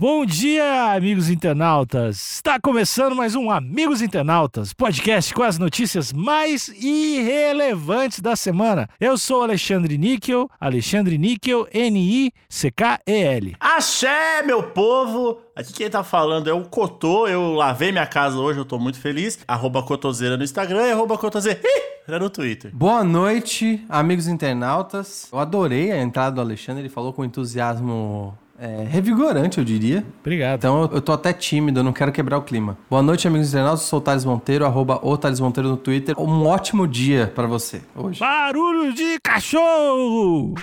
Bom dia, amigos internautas! Está começando mais um Amigos Internautas, podcast com as notícias mais irrelevantes da semana. Eu sou Alexandre Níquel, Alexandre Níquel, N-I-C-K-E-L. Axé, meu povo! Aqui quem tá falando é o Cotô. Eu lavei minha casa hoje, eu tô muito feliz. Arroba Cotoseira no Instagram e arroba Cotoseira no Twitter. Boa noite, amigos internautas. Eu adorei a entrada do Alexandre, ele falou com entusiasmo é, revigorante, eu diria. Obrigado. Então eu, eu tô até tímido, eu não quero quebrar o clima. Boa noite, amigos internautas. Eu sou o Thales Monteiro, arroba o Thales Monteiro no Twitter. Um ótimo dia pra você hoje. Barulho de cachorro!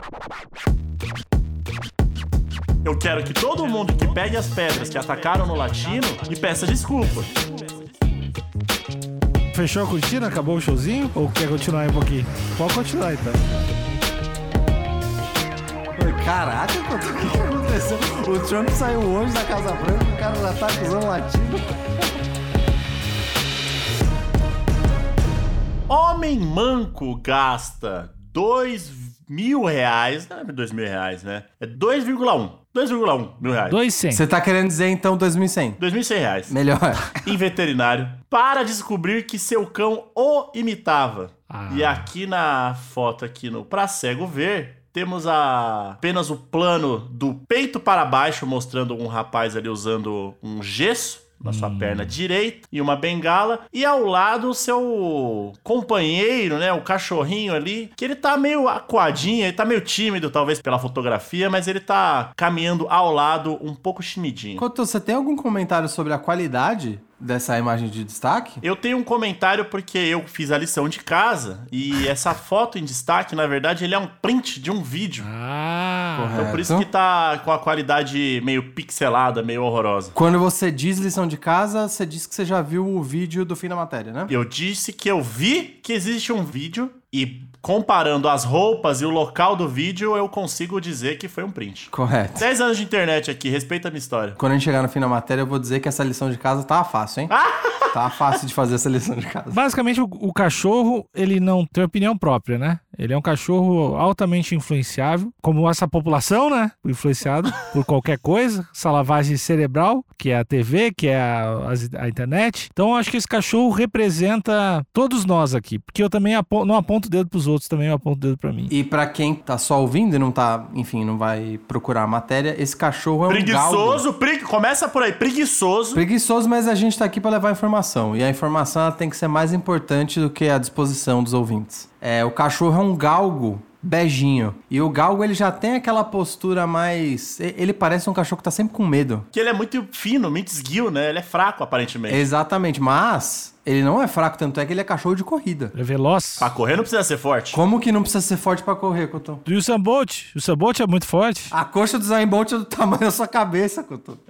Eu quero que todo mundo que pegue as pedras que atacaram no latino me peça desculpa. Fechou a cortina? Acabou o showzinho? Ou quer continuar aí um pouquinho? Pode continuar então. Caraca, o que aconteceu? O Trump saiu hoje da Casa Branca, o cara já tá acusando latino. Homem manco gasta 2 mil reais. Não é 2 mil reais, né? É 2,1. 2,1 mil reais. Dois cem. Você tá querendo dizer então 2100? 2.100 reais. Melhor. em veterinário para descobrir que seu cão o imitava. Ah. E aqui na foto aqui no Pra Cego Ver, temos a, apenas o plano do peito para baixo, mostrando um rapaz ali usando um gesso na sua perna direita e uma bengala. E ao lado o seu companheiro, né? O cachorrinho ali, que ele tá meio acuadinho, ele tá meio tímido, talvez pela fotografia, mas ele tá caminhando ao lado um pouco timidinho. Couto, você tem algum comentário sobre a qualidade dessa imagem de destaque? Eu tenho um comentário porque eu fiz a lição de casa e essa foto em destaque, na verdade, ele é um print de um vídeo. Ah, Correto. Então por isso que tá com a qualidade meio pixelada, meio horrorosa. Quando você diz lição de casa, você diz que você já viu o vídeo do fim da matéria, né? Eu disse que eu vi que existe um vídeo e comparando as roupas e o local do vídeo, eu consigo dizer que foi um print. Correto. 10 anos de internet aqui, respeita a minha história. Quando a gente chegar no fim da matéria, eu vou dizer que essa lição de casa tava fácil, hein? tava fácil de fazer essa lição de casa. Basicamente, o, o cachorro, ele não tem opinião própria, né? Ele é um cachorro altamente influenciável, como essa população, né? Influenciado por qualquer coisa, essa lavagem cerebral, que é a TV, que é a, a internet. Então, eu acho que esse cachorro representa todos nós aqui, porque eu também apo- não aponto o dedo pros outros, também eu aponto o dedo pra mim. E pra quem tá só ouvindo e não tá, enfim, não vai procurar a matéria, esse cachorro é um galgo. Preguiçoso, pregui... começa por aí, preguiçoso. Preguiçoso, mas a gente tá aqui pra levar informação. E a informação ela tem que ser mais importante do que a disposição dos ouvintes. É, o cachorro é um galgo beijinho. E o galgo, ele já tem aquela postura mais... Ele parece um cachorro que tá sempre com medo. Que ele é muito fino, muito esguio, né? Ele é fraco, aparentemente. Exatamente, mas ele não é fraco, tanto é que ele é cachorro de corrida. Ele é veloz. Pra correr não precisa ser forte. Como que não precisa ser forte pra correr, Couto? E o Usain Bolt? O Usain Bolt é muito forte. A coxa do Zayn Bolt é do tamanho da sua cabeça, Couto.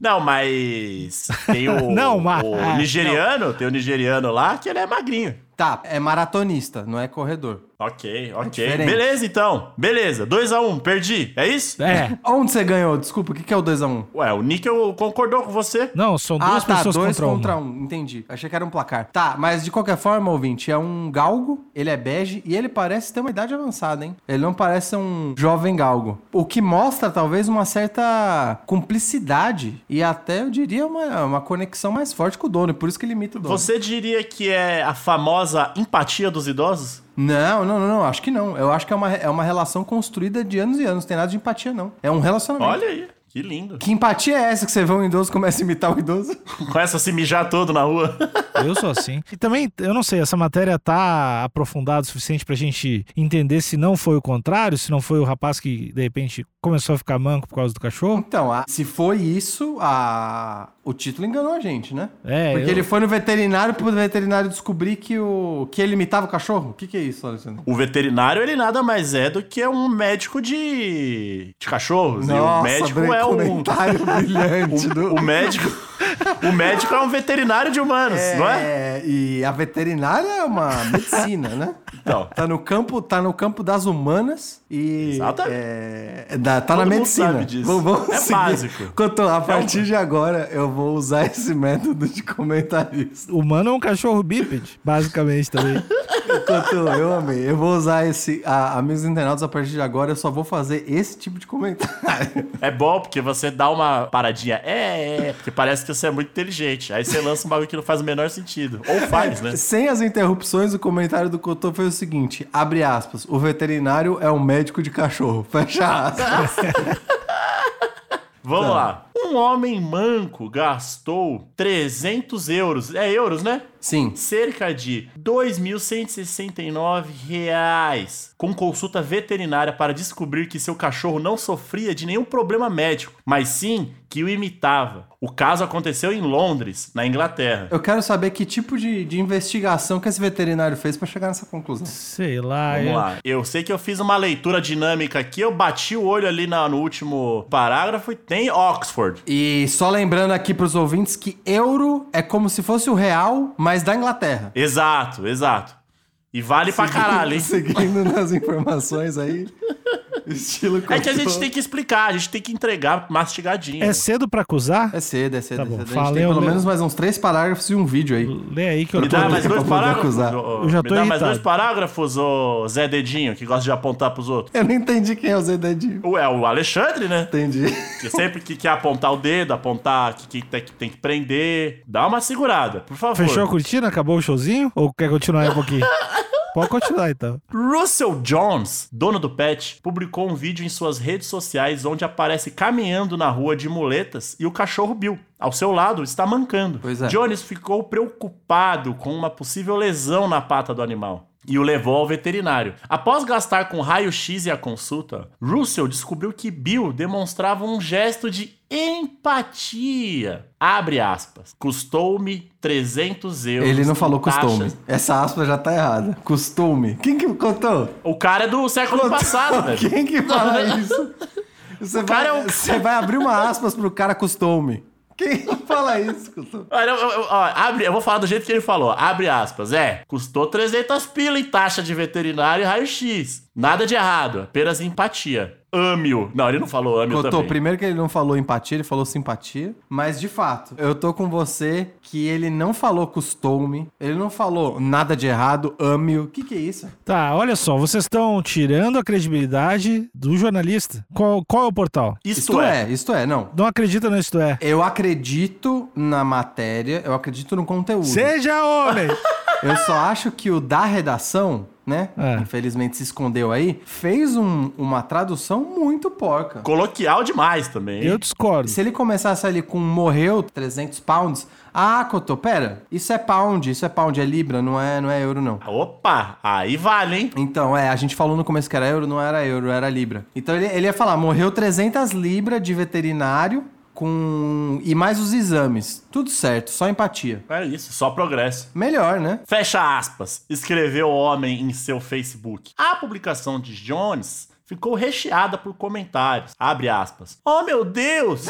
Não, mas tem o, Não, mas- o nigeriano, tem o nigeriano lá que ele é magrinho. Tá, é maratonista, não é corredor. Ok, ok. diferente. Beleza, então. Beleza. 2x1, perdi. É isso? É. Onde você ganhou? Desculpa, o que que é o 2x1? Ué, o Níquel concordou com você. Não, são duas Ah, tá, pessoas dois contra, contra, um. Entendi. Achei que era um placar. Tá, mas de qualquer forma, ouvinte, é um galgo, ele é bege e ele parece ter uma idade avançada, hein? Ele não parece um jovem galgo. O que mostra, talvez, uma certa cumplicidade e até, eu diria, uma, uma conexão mais forte com o dono. e Por isso que ele imita o dono. Você diria que é a famosa empatia dos idosos? Não, não, não, não, acho que não. Eu acho que é uma, é uma relação construída de anos e anos. Não tem nada de empatia, não. É um relacionamento. Olha aí, que lindo. Que empatia é essa que você vê um idoso e começa a imitar o idoso? Começa a se mijar todo na rua. Eu sou assim. E também, eu não sei, essa matéria tá aprofundada o suficiente pra gente entender se não foi o contrário, se não foi o rapaz que, de repente, começou a ficar manco por causa do cachorro. Então, a- se foi isso, a... o título enganou a gente, né? É, Porque eu- ele foi no veterinário pro veterinário descobrir que, o... que ele imitava o cachorro. O que, que é isso, Alexandre? O veterinário, ele nada mais é do que um médico de, de cachorros. e o médico é um... comentário brilhante. do... O médico... o médico é um veterinário de humanos, não é? É, e a veterinária é uma medicina, né? Então, Tá no campo, tá no campo das humanas e Exatamente. é, da- tá Todo na mundo medicina. sabe disso. Vamos, vamos É seguir. básico. Couto, a partir de agora eu vou usar esse método de comentarista. O humano é um cachorro bípede, basicamente também. Couto, eu amei. Eu vou usar esse. A, amigos internautas, a partir de agora, eu só vou fazer esse tipo de comentário. É bom, porque você dá uma paradinha. É, é, porque parece que você é muito inteligente. Aí você lança um bagulho que não faz o menor sentido. Ou faz, né? Sem as interrupções, o comentário do Cotô foi o seguinte: abre aspas, o veterinário é um médico de cachorro. Fecha aspas. Vamos lá. Um homem manco gastou 300 euros. É euros, né? Sim. cerca de 2.169 reais com consulta veterinária para descobrir que seu cachorro não sofria de nenhum problema médico, mas sim que o imitava. O caso aconteceu em Londres, na Inglaterra. Eu quero saber que tipo de, de investigação que esse veterinário fez pra chegar nessa conclusão. Sei lá. Vamos eu- lá. Eu sei que eu fiz uma leitura dinâmica aqui, eu bati o olho ali na- no último parágrafo e tem Oxford. E só lembrando aqui pros ouvintes que euro é como se fosse o real, mas da Inglaterra. Exato, exato. E vale pra caralho, hein? Seguindo nas informações aí. Estilo É que a gente tem que explicar, a gente tem que entregar mastigadinho. É cedo pra acusar? É cedo, é cedo, Tá é bom, cedo. A gente fala, tem pelo menos mais uns três parágrafos e um vídeo aí. Lê aí que eu Me tô... dá mais dois parágrafos? Eu já me tô dá mais irritado. dois parágrafos, ô Zé Dedinho, que gosta de apontar pros outros. Eu não entendi quem é o Zé Dedinho. Ué, o Alexandre, né? Entendi. Que sempre que quer apontar o dedo, apontar que, que tem, que tem que prender. Dá uma segurada, por favor. Fechou a cortina? Acabou o showzinho? Ou quer continuar aí um pouquinho? Pode continuar então. Russell Jones, dono do pet, publicou um vídeo em suas redes sociais onde aparece caminhando na rua de muletas e o cachorro Bill, ao seu lado, está mancando. Pois é. Jones ficou preocupado com uma possível lesão na pata do animal. E o levou ao veterinário. Após gastar com raio-x e a consulta, Russell descobriu que Bill demonstrava um gesto de empatia. Abre aspas. Custou-me 300 euros. Ele não falou costume. taxas. Essa aspa já tá errada. Costume. Quem que contou? O cara é do século passado, velho. Quem que fala isso? Você, vai, é um- você vai abrir uma aspas pro cara costume. Quem fala isso, Couto? Olha, eu, eu- ó, abre, eu vou falar do jeito que ele falou. Abre aspas. É, custou 300 pila em taxa de veterinário e raio-x. Nada de errado, apenas empatia. Ame-o. Não, ele não falou ame-o Cotô, também. primeiro que ele não falou empatia, ele falou simpatia. Mas, de fato, eu tô com você que ele não falou costume, ele não falou nada de errado, ame-o. O que que é isso? Tá, olha só, vocês estão tirando a credibilidade do jornalista. Qual, qual é o portal? Isto, é. isto é, não. Não acredita no Isto É. Eu acredito na matéria, eu acredito no conteúdo. Seja homem! Eu só acho que o da redação, né? É. Infelizmente se escondeu aí, fez um- uma tradução muito porca. Coloquial demais também. hein? Eu discordo. Se ele começasse ali com morreu 300 pounds, ah, Cotô, pera, isso é pound, isso é pound, é libra, não é, não é euro não. Opa, aí vale, hein? Então, é, a gente falou no começo que era euro, não era euro, era libra. Então ele, ele ia falar, morreu 300 libras de veterinário com e mais os exames. Tudo certo, só empatia. É isso, só progresso. Melhor, né? Fecha aspas. Escreveu o homem em seu Facebook. A publicação de Jones ficou recheada por comentários. Abre aspas. Oh, meu Deus!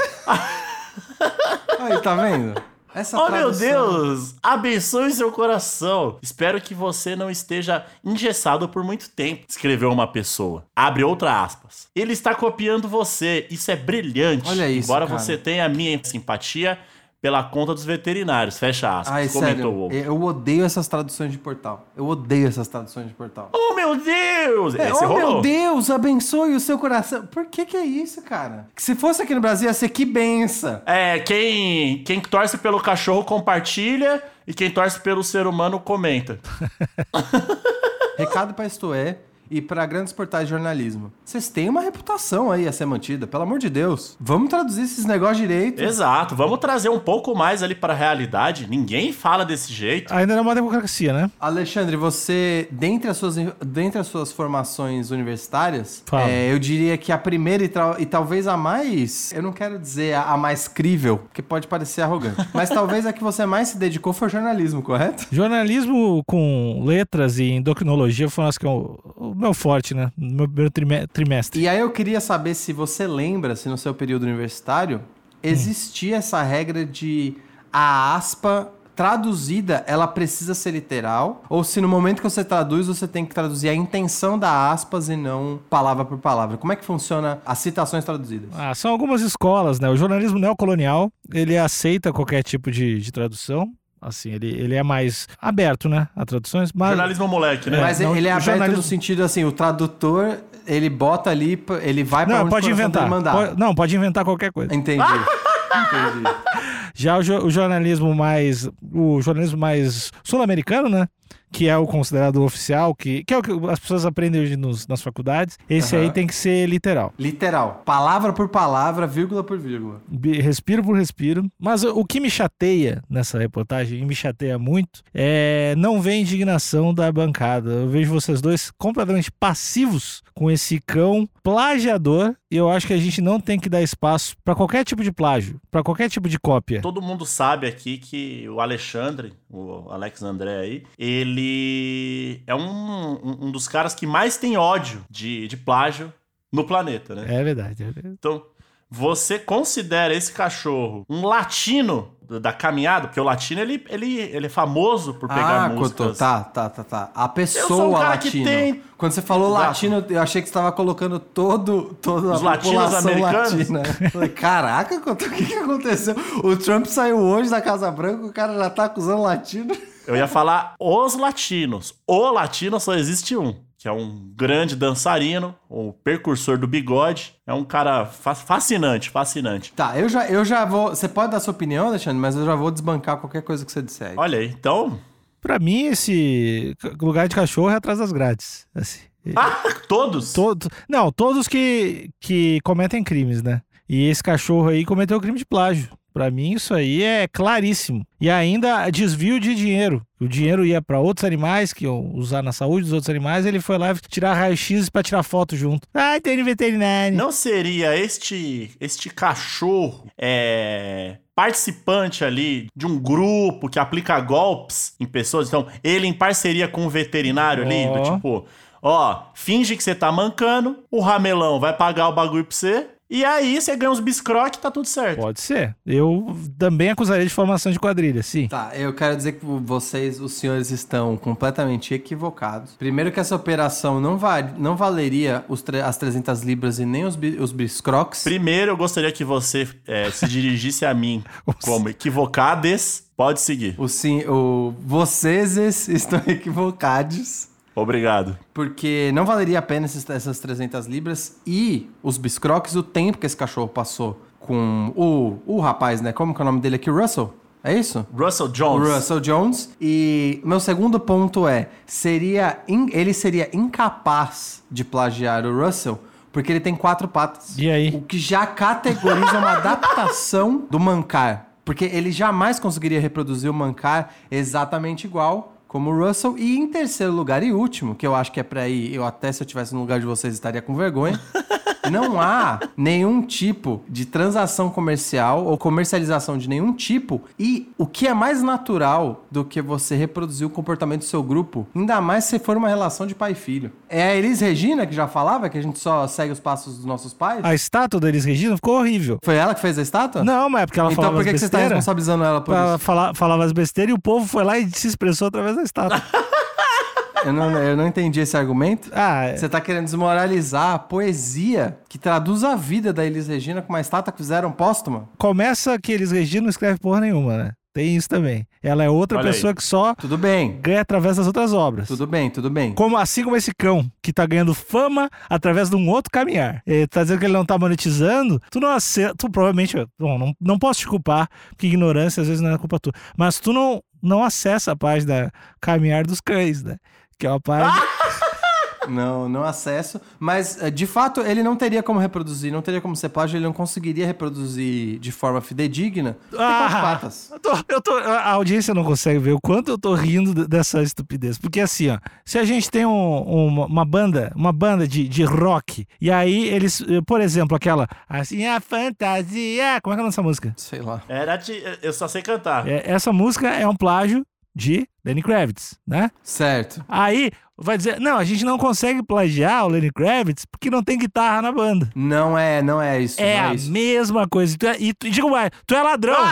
Aí, tá vendo? Essa Oh, meu tradução- Deus! Abençoe seu coração. Espero que você não esteja engessado por muito tempo, escreveu uma pessoa. Abre outra aspas. Ele está copiando você. Isso é brilhante. Olha isso, Embora cara. você tenha a minha simpatia pela conta dos veterinários. Fecha aspas. Ai, Comentou o sério, eu odeio essas traduções de portal. Eu odeio essas traduções de portal. Oh, meu Deus! É, Esse oh, rolou. meu Deus, abençoe o seu coração. Por que que é isso, cara? Que se fosse aqui no Brasil, ia ser que benção. É, quem, quem torce pelo cachorro compartilha e quem torce pelo ser humano comenta. Recado pra isto é e pra grandes portais de jornalismo. Vocês têm uma reputação aí a ser mantida, pelo amor de Deus. Vamos traduzir esses negócios direito. Exato, vamos trazer um pouco mais ali para a realidade. Ninguém fala desse jeito. Ainda não é uma democracia, né? Alexandre, você, dentre as suas, dentre as suas formações universitárias, é, eu diria que a primeira e, e talvez a mais, eu não quero dizer a, a mais crível, porque pode parecer arrogante, mas talvez a que você mais se dedicou foi jornalismo, correto? Jornalismo com letras e endocrinologia foi acho que o meu forte, né? No meu primeiro trime- trimestre. E aí eu queria saber se você lembra, se no seu período universitário, existia essa regra de a aspa traduzida, ela precisa ser literal, ou se no momento que você traduz, você tem que traduzir a intenção da aspas e não palavra por palavra. Como é que funciona as citações traduzidas? Ah, são algumas escolas, né? O jornalismo neocolonial, ele aceita qualquer tipo de, de tradução. Assim, ele, ele é mais aberto, né? A traduções. Mas, Jornalismo moleque, né? É, Mas não, ele é aberto jornalismo- no sentido assim, o tradutor, ele bota ali, ele vai pra Não, onde pode inventar. mandar. Pode- não, pode inventar qualquer coisa. Entendi. Entendi. Já o, jo- o jornalismo mais. O jornalismo mais sul-americano, né? Que é o considerado oficial, que, que é o que as pessoas aprendem hoje nos- nas faculdades. Esse Aham. aí tem que ser literal. Literal. Palavra por palavra, vírgula por vírgula. Respiro por respiro. Mas o o que me chateia nessa reportagem, e me chateia muito, é não ver indignação da bancada. Eu vejo vocês dois completamente passivos com esse cão plagiador. E eu acho que a gente não tem que dar espaço pra qualquer tipo de plágio, pra qualquer tipo de cópia. Todo mundo sabe aqui que o Alexandre, o Alex André aí, ele é um, um, dos caras que mais tem ódio de, de plágio no planeta, né? É verdade, é verdade. Então, você considera esse cachorro um latino da caminhada? Porque o latino, ele, ele, ele é famoso por pegar ah, músicas... Cotô, tá, tá, tá, tá. A pessoa um latino. tem- Quando você falou Exato. latino, eu achei que você estava colocando todo, toda Os a latinos população americanos? latina. Falei, caraca, Cotô, o que, que aconteceu? O Trump saiu hoje da Casa Branca, o cara já tá acusando latino. Eu ia falar os latinos. O latino só existe um, que é um grande dançarino, o precursor do bigode. É um cara fa- fascinante, fascinante. Tá, eu já, eu já vou. Você pode dar sua opinião, Alexandre, mas eu já vou desbancar qualquer coisa que você disser. aí. Olha aí, então, Pra mim, esse lugar de cachorro é atrás das grades. Assim. todos. Todo, não, todos que, que cometem crimes, né? E esse cachorro aí cometeu crime de plágio. Pra mim, isso aí é claríssimo. E ainda desvio de dinheiro. O dinheiro ia pra outros animais que iam usar na saúde dos outros animais. Ele foi lá tirar raio-x pra tirar foto junto. Ai, tem veterinário. Não seria este este cachorro é, participante ali de um grupo que aplica golpes em pessoas? Então, ele em parceria com o veterinário ali, do tipo, ó, finge que você tá mancando, o ramelão vai pagar o bagulho pra você, e aí você ganha uns biscroques e tá tudo certo. Pode ser. Eu também acusaria de formação de quadrilha, sim. Tá, eu quero dizer que vocês, os senhores, estão completamente equivocados. Primeiro que essa operação não, va não valeria as 300 libras e nem os, bi os biscroques. Primeiro, eu gostaria que você é, se dirigisse a mim como equivocades. Pode seguir. O sim, o, vocês estão equivocados. Obrigado. Porque não valeria a pena esses- essas 300 libras e os biscroques, o tempo que esse cachorro passou com o, o rapaz, né? Como que é o nome dele aqui? Russell? É isso? Russell Jones. Russell Jones. E meu segundo ponto é, seria in- ele seria incapaz de plagiar o Russell porque ele tem quatro patas. E aí? O que já categoriza uma adaptação do mancar. Porque ele jamais conseguiria reproduzir o mancar exatamente igual como Russell. E em terceiro lugar e último, que eu acho que é pra ir, eu até se eu tivesse no lugar de vocês estaria com vergonha. Não há nenhum tipo de transação comercial ou comercialização de nenhum tipo. E o que é mais natural do que você reproduzir o comportamento do seu grupo, ainda mais se for uma relação de pai e filho. É a Elis Regina que já falava que a gente só segue os passos dos nossos pais? A estátua da Elis Regina ficou horrível. Foi ela que fez a estátua? Não, mas é porque ela Então falava por que, que você está besteiras. responsabilizando ela por Ela isso? fala- falava as besteiras e o povo foi lá e se expressou através da estátua. Eu não, eu não entendi esse argumento. ah, é- Você tá querendo desmoralizar a poesia que traduz a vida da Elis Regina com uma estátua que fizeram póstuma? começa que Elis Regina não escreve porra nenhuma, né? Tem isso também. Ela é outra Olha pessoa aí. que só Tudo bem, ganha através das outras obras. tudo bem, tudo bem. Como, assim como esse cão, que tá ganhando fama através de um outro caminhar. Ele tá dizendo que ele não tá monetizando, tu não acerta, tu provavelmente, bom, não, não posso te culpar, porque ignorância às vezes não é culpa tua, mas tu não, não acessa a página Caminhar dos Cães, né? Que é. Não, não acesso. Mas, eh, de fato, ele não teria como reproduzir, não teria como ser plágio, ele não conseguiria reproduzir de forma fidedigna. Ah, patas. Eu tô- eu tô- a audiência não consegue ver o quanto eu tô rindo de- dessa estupidez. Porque assim, ó, se a gente tem um- uma, uma banda, uma banda de, de rock, e aí eles, eh, por exemplo, aquela assim, a fantasia. Como é que é a nossa música? Sei lá. Era de. Eu só sei cantar. É, essa música é um plágio de Lenny Kravitz, né? Certo. Aí vai dizer, não, a gente não consegue plagiar o Lenny Kravitz porque não tem guitarra na banda. Não é, não é isso. É não a isso. mesma coisa. E, tu é, e, tu, e digo mais, tu é ladrão.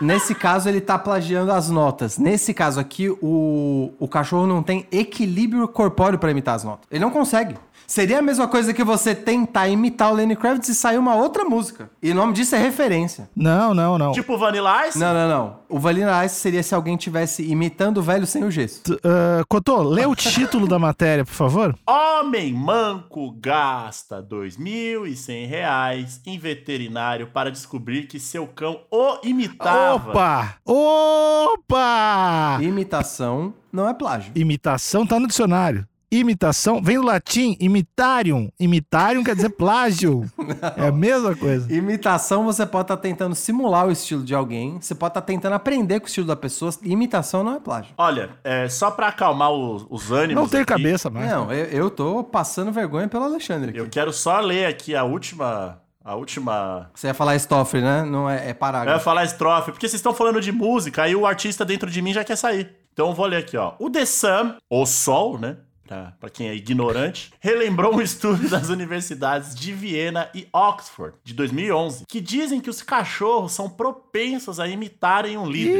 Nesse caso, ele tá plagiando as notas. Nesse caso aqui, o, o cachorro não tem equilíbrio corpóreo pra imitar as notas. Ele não consegue. Seria a mesma coisa que você tentar imitar o Lenny Kravitz e sair uma outra música. E o nome disso é referência. Não, não, não. Tipo Vanilla Ice? Não, não, não. O Vanilla Ice seria se alguém tivesse imitando o velho sem o gesso. Ah, Cotô, lê o título da matéria, por favor. Homem manco gasta 2.100 reais em veterinário para descobrir que seu cão o imitava. Opa! Opa! Imitação não é plágio. Imitação tá no dicionário. Imitação vem do latim imitarium. Imitarium quer dizer plágio. É a mesma coisa. Imitação você pode estar tentando simular o estilo de alguém, você pode estar tentando aprender com o estilo da pessoa. Imitação não é plágio. Olha, é, só pra acalmar os, os ânimos. Não tem aqui, cabeça mais. Não, eu, eu tô passando vergonha pelo Alexandre aqui. Eu quero só ler aqui a última. A última. Você ia falar Stoffel, né? Não é, é Eu ia parágrafo. falar estrofe, porque vocês estão falando de música, aí o artista dentro de mim já quer sair. Então eu vou ler aqui, ó. O The Sun, o Sol, né? Pra, pra quem é ignorante, relembrou um estudo das universidades de Viena e Oxford, de 2011, que dizem que os cachorros são propensos a imitarem um líder.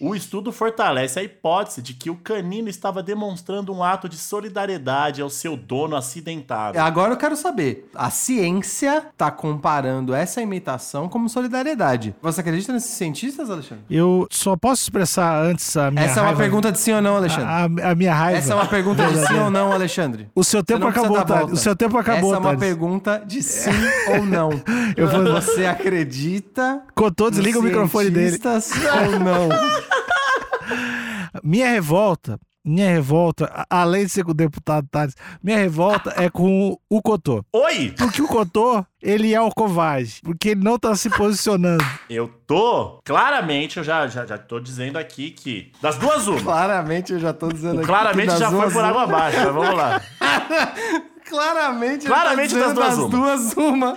O estudo fortalece a hipótese de que o canino estava demonstrando um ato de solidariedade ao seu dono acidentado. Agora eu quero saber. A ciência tá comparando essa imitação como solidariedade. Você acredita nesses cientistas, Alexandre? Eu só posso expressar antes a minha Essa é uma raiva- pergunta de sim ou não, Alexandre. A, a minha raiva. Essa é uma pergunta de sim ou não, Alexandre. O seu tempo acabou, Thales. volta. O seu tempo acabou, Essa é uma Thales. pergunta de sim ou não. Eu vou- Você acredita Cotô, desliga o microfone dele. cientistas ou não? Minha revolta, minha revolta, além de ser com o deputado Thales, minha revolta é com o Cotô. Oi! Porque o Cotô, ele é o covarde. Porque ele não tá se posicionando. Eu tô. Claramente, eu já, já, já tô dizendo aqui que. Das duas, uma. Claramente eu já tô dizendo aqui. Claramente que das já foi por água abaixo, mas vamos lá. Claramente, Claramente tá das duas, das duas uma.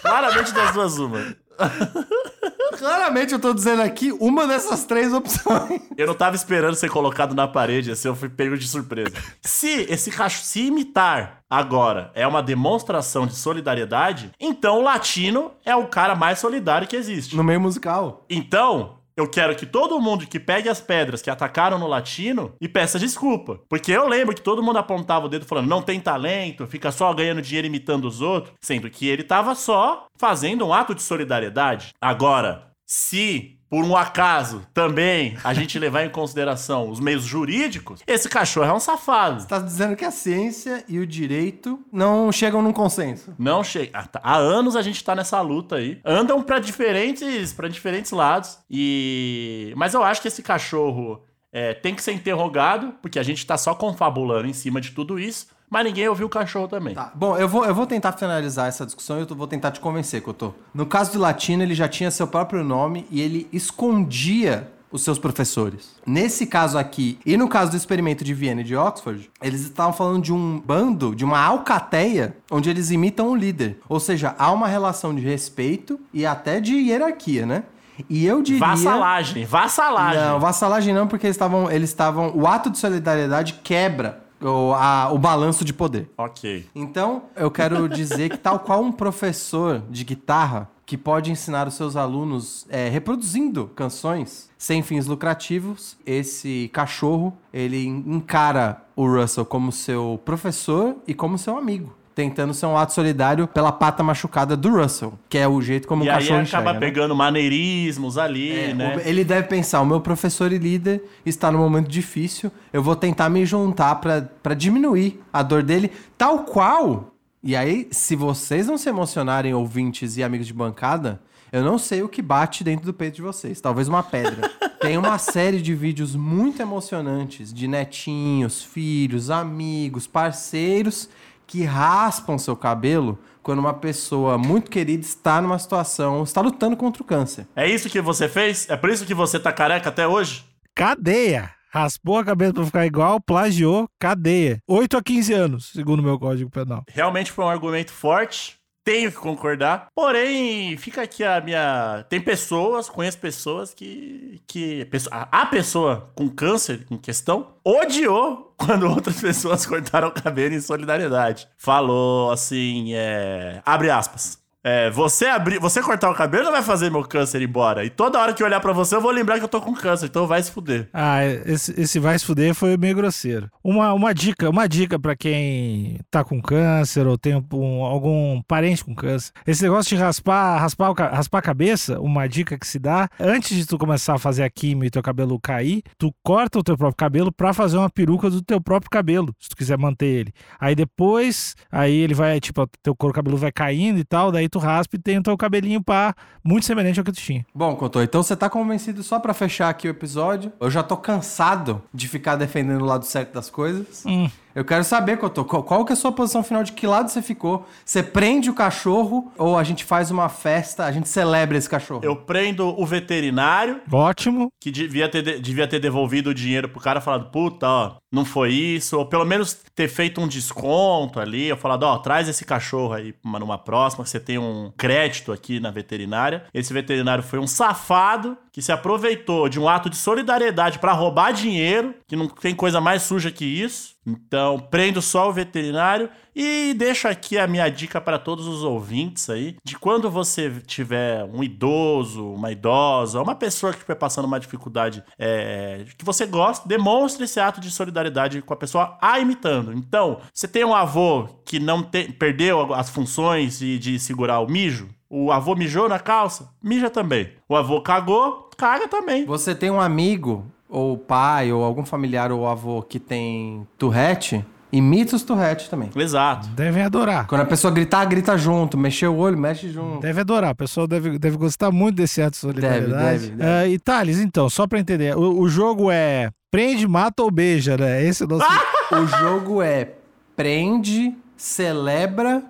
Claramente das duas, uma. Claramente eu tô dizendo aqui uma dessas três opções. Eu não tava esperando ser colocado na parede, assim, eu fui pego de surpresa. Se esse cachorro se imitar agora é uma demonstração de solidariedade, então o latino é o cara mais solidário que existe. No meio musical. Então, eu quero que todo mundo que pegue as pedras que atacaram no latino e peça desculpa. Porque eu lembro que todo mundo apontava o dedo falando, não tem talento, fica só ganhando dinheiro imitando os outros. Sendo que ele tava só fazendo um ato de solidariedade. Agora, se por um acaso também a gente levar em consideração os meios jurídicos, esse cachorro é um safado. Você tá dizendo que a ciência e o direito não chegam num consenso. Não chega. Ah, tá. Há anos a gente tá nessa luta aí. Andam pra diferentes, para diferentes lados. E mas eu acho que esse cachorro é, tem que ser interrogado, porque a gente tá só confabulando em cima de tudo isso. Mas ninguém ouviu o cachorro também. Tá, bom, eu vou, eu vou tentar finalizar essa discussão e eu tô- vou tentar te convencer, Cotô. No caso do latino, ele já tinha seu próprio nome e ele escondia os seus professores. Nesse caso aqui, e no caso do experimento de Viena e de Oxford, eles estavam falando de um bando, de uma alcateia, onde eles imitam o líder. Ou seja, há uma relação de respeito e até de hierarquia, né? E eu diria... Vassalagem, vassalagem. Não, vassalagem não, porque eles estavam. Eles estavam. O ato de solidariedade quebra o, a- o balanço de poder. Ok. Então, eu quero dizer que, tal qual um professor de guitarra que pode ensinar os seus alunos é, reproduzindo canções sem fins lucrativos, esse cachorro ele encara o Russell como seu professor e como seu amigo. Tentando ser um ato solidário pela pata machucada do Russell, que é o jeito como E o aí cachorro acaba enxerga, né? pegando maneirismos ali, É, né? Ele deve pensar, o meu professor e líder está num momento difícil, eu vou tentar me juntar pra diminuir a dor dele, tal qual. E aí, se vocês não se emocionarem, ouvintes e amigos de bancada, eu não sei o que bate dentro do peito de vocês. Talvez uma pedra. Tem uma série de vídeos muito emocionantes de netinhos, filhos, amigos, parceiros que raspam seu cabelo quando uma pessoa muito querida está numa situação, está lutando contra o câncer. É isso que você fez? É por isso que você tá careca até hoje? Cadeia. Raspou a cabeça pra ficar igual, plagiou, cadeia. 8 a 15 anos, segundo o meu código penal. Realmente foi um argumento forte. Tenho que concordar. Porém, fica aqui a minha. Tem pessoas, conheço pessoas que. que a pessoa com câncer em questão odiou quando outras pessoas cortaram o cabelo em solidariedade. Falou assim: é. Abre aspas. É, você abrir, você cortar o cabelo não vai fazer meu câncer ir embora. E toda hora que eu olhar pra você, eu vou lembrar que eu tô com câncer, então vai se fuder. Ah, esse, esse vai se fuder foi meio grosseiro. Uma, uma dica, uma dica para quem tá com câncer ou tem um, algum parente com câncer. Esse negócio de raspar, raspar, raspar a cabeça, uma dica que se dá, antes de tu começar a fazer a quimio e teu cabelo cair, tu corta o teu próprio cabelo para fazer uma peruca do teu próprio cabelo, se tu quiser manter ele. Aí depois, aí ele vai, tipo, teu couro cabelo vai caindo e tal, daí tu raspa e tem o teu cabelinho pá, muito semelhante ao que tu tinha. Bom, Cotô, então você tá convencido só para fechar aqui o episódio. Eu já tô cansado de ficar defendendo o lado certo das coisas. Hum. Eu quero saber, Cotô, qual, qual que é a sua posição final? De que lado você ficou? Você prende o cachorro ou a gente faz uma festa, a gente celebra esse cachorro? Eu prendo o veterinário, Ótimo. que devia ter, de- devia ter devolvido o dinheiro pro cara, falado, puta, ó, não foi isso, ou pelo menos ter feito um desconto ali, eu falado, ó, traz esse cachorro aí uma- numa próxima, você tem um crédito aqui na veterinária. Esse veterinário foi um safado que se aproveitou de um ato de solidariedade pra roubar dinheiro, que não tem coisa mais suja que isso. Então, prendo só o veterinário e deixo aqui a minha dica para todos os ouvintes aí, de quando você tiver um idoso, uma idosa, uma pessoa que estiver passando uma dificuldade é, que você gosta, demonstre esse ato de solidariedade com a pessoa a imitando. Então, você tem um avô que não tem, perdeu as funções de, de segurar o mijo, o avô mijou na calça, mija também. O avô cagou, caga também. Você tem um amigo, ou pai, ou algum familiar ou avô que tem Tourette, imita os Tourette também. Exato. Devem adorar. Quando a pessoa gritar, grita junto. Mexer o olho, mexe junto. Deve adorar, o pessoal deve, deve gostar muito desse ato de solidariedade. Deve, deve, Ah, e Thales, então, só pra entender, o, o jogo é prende, mata ou beija, né? Esse é o nosso... O jogo é prende, celebra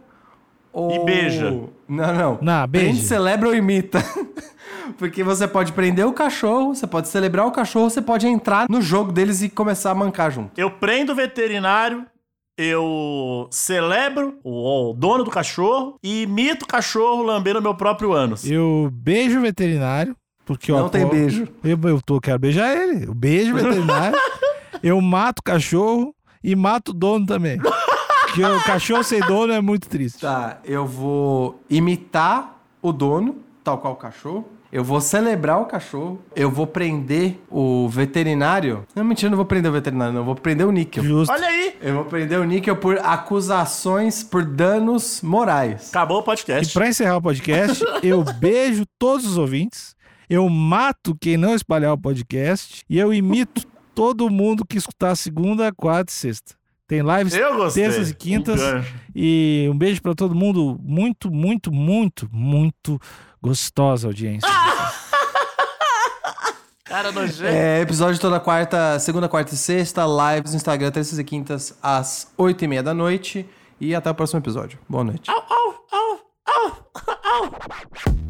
ou... E beija. Não, não. Não, beija. Prende, celebra ou imita. Porque você pode prender o cachorro, você pode celebrar o cachorro, você pode entrar no jogo deles e começar a mancar junto. Eu prendo o veterinário, eu celebro o, o dono do cachorro e imito o cachorro lambendo meu próprio ânus. Eu beijo o veterinário, porque eu Não tem apoio- beijo. Eu, eu tô, quero beijar ele. Eu beijo o veterinário, eu mato o cachorro e mato o dono também. Porque o cachorro sem dono é muito triste. Tá, eu vou imitar o dono, tal qual o cachorro. Eu vou celebrar o cachorro. Eu vou prender o veterinário. Não, mentira, eu não vou prender o veterinário, não. Eu vou prender o níquel. Justo. Olha aí, Eu vou prender o níquel por acusações por danos morais. acabou o E podcast. pra encerrar o podcast, eu beijo todos os ouvintes, eu mato quem não espalhar o podcast e eu imito todo mundo que escutar segunda, quarta e sexta. Tem lives terças e quintas. Um e um beijo pra todo mundo. Muito, muito, muito, muito gostosa audiência. Cara nojento. É, episódio toda quarta, segunda, quarta e sexta, lives no Instagram, terças e quintas, às oito e meia da noite. E até o próximo episódio. Boa noite. Au, au, au, au, au.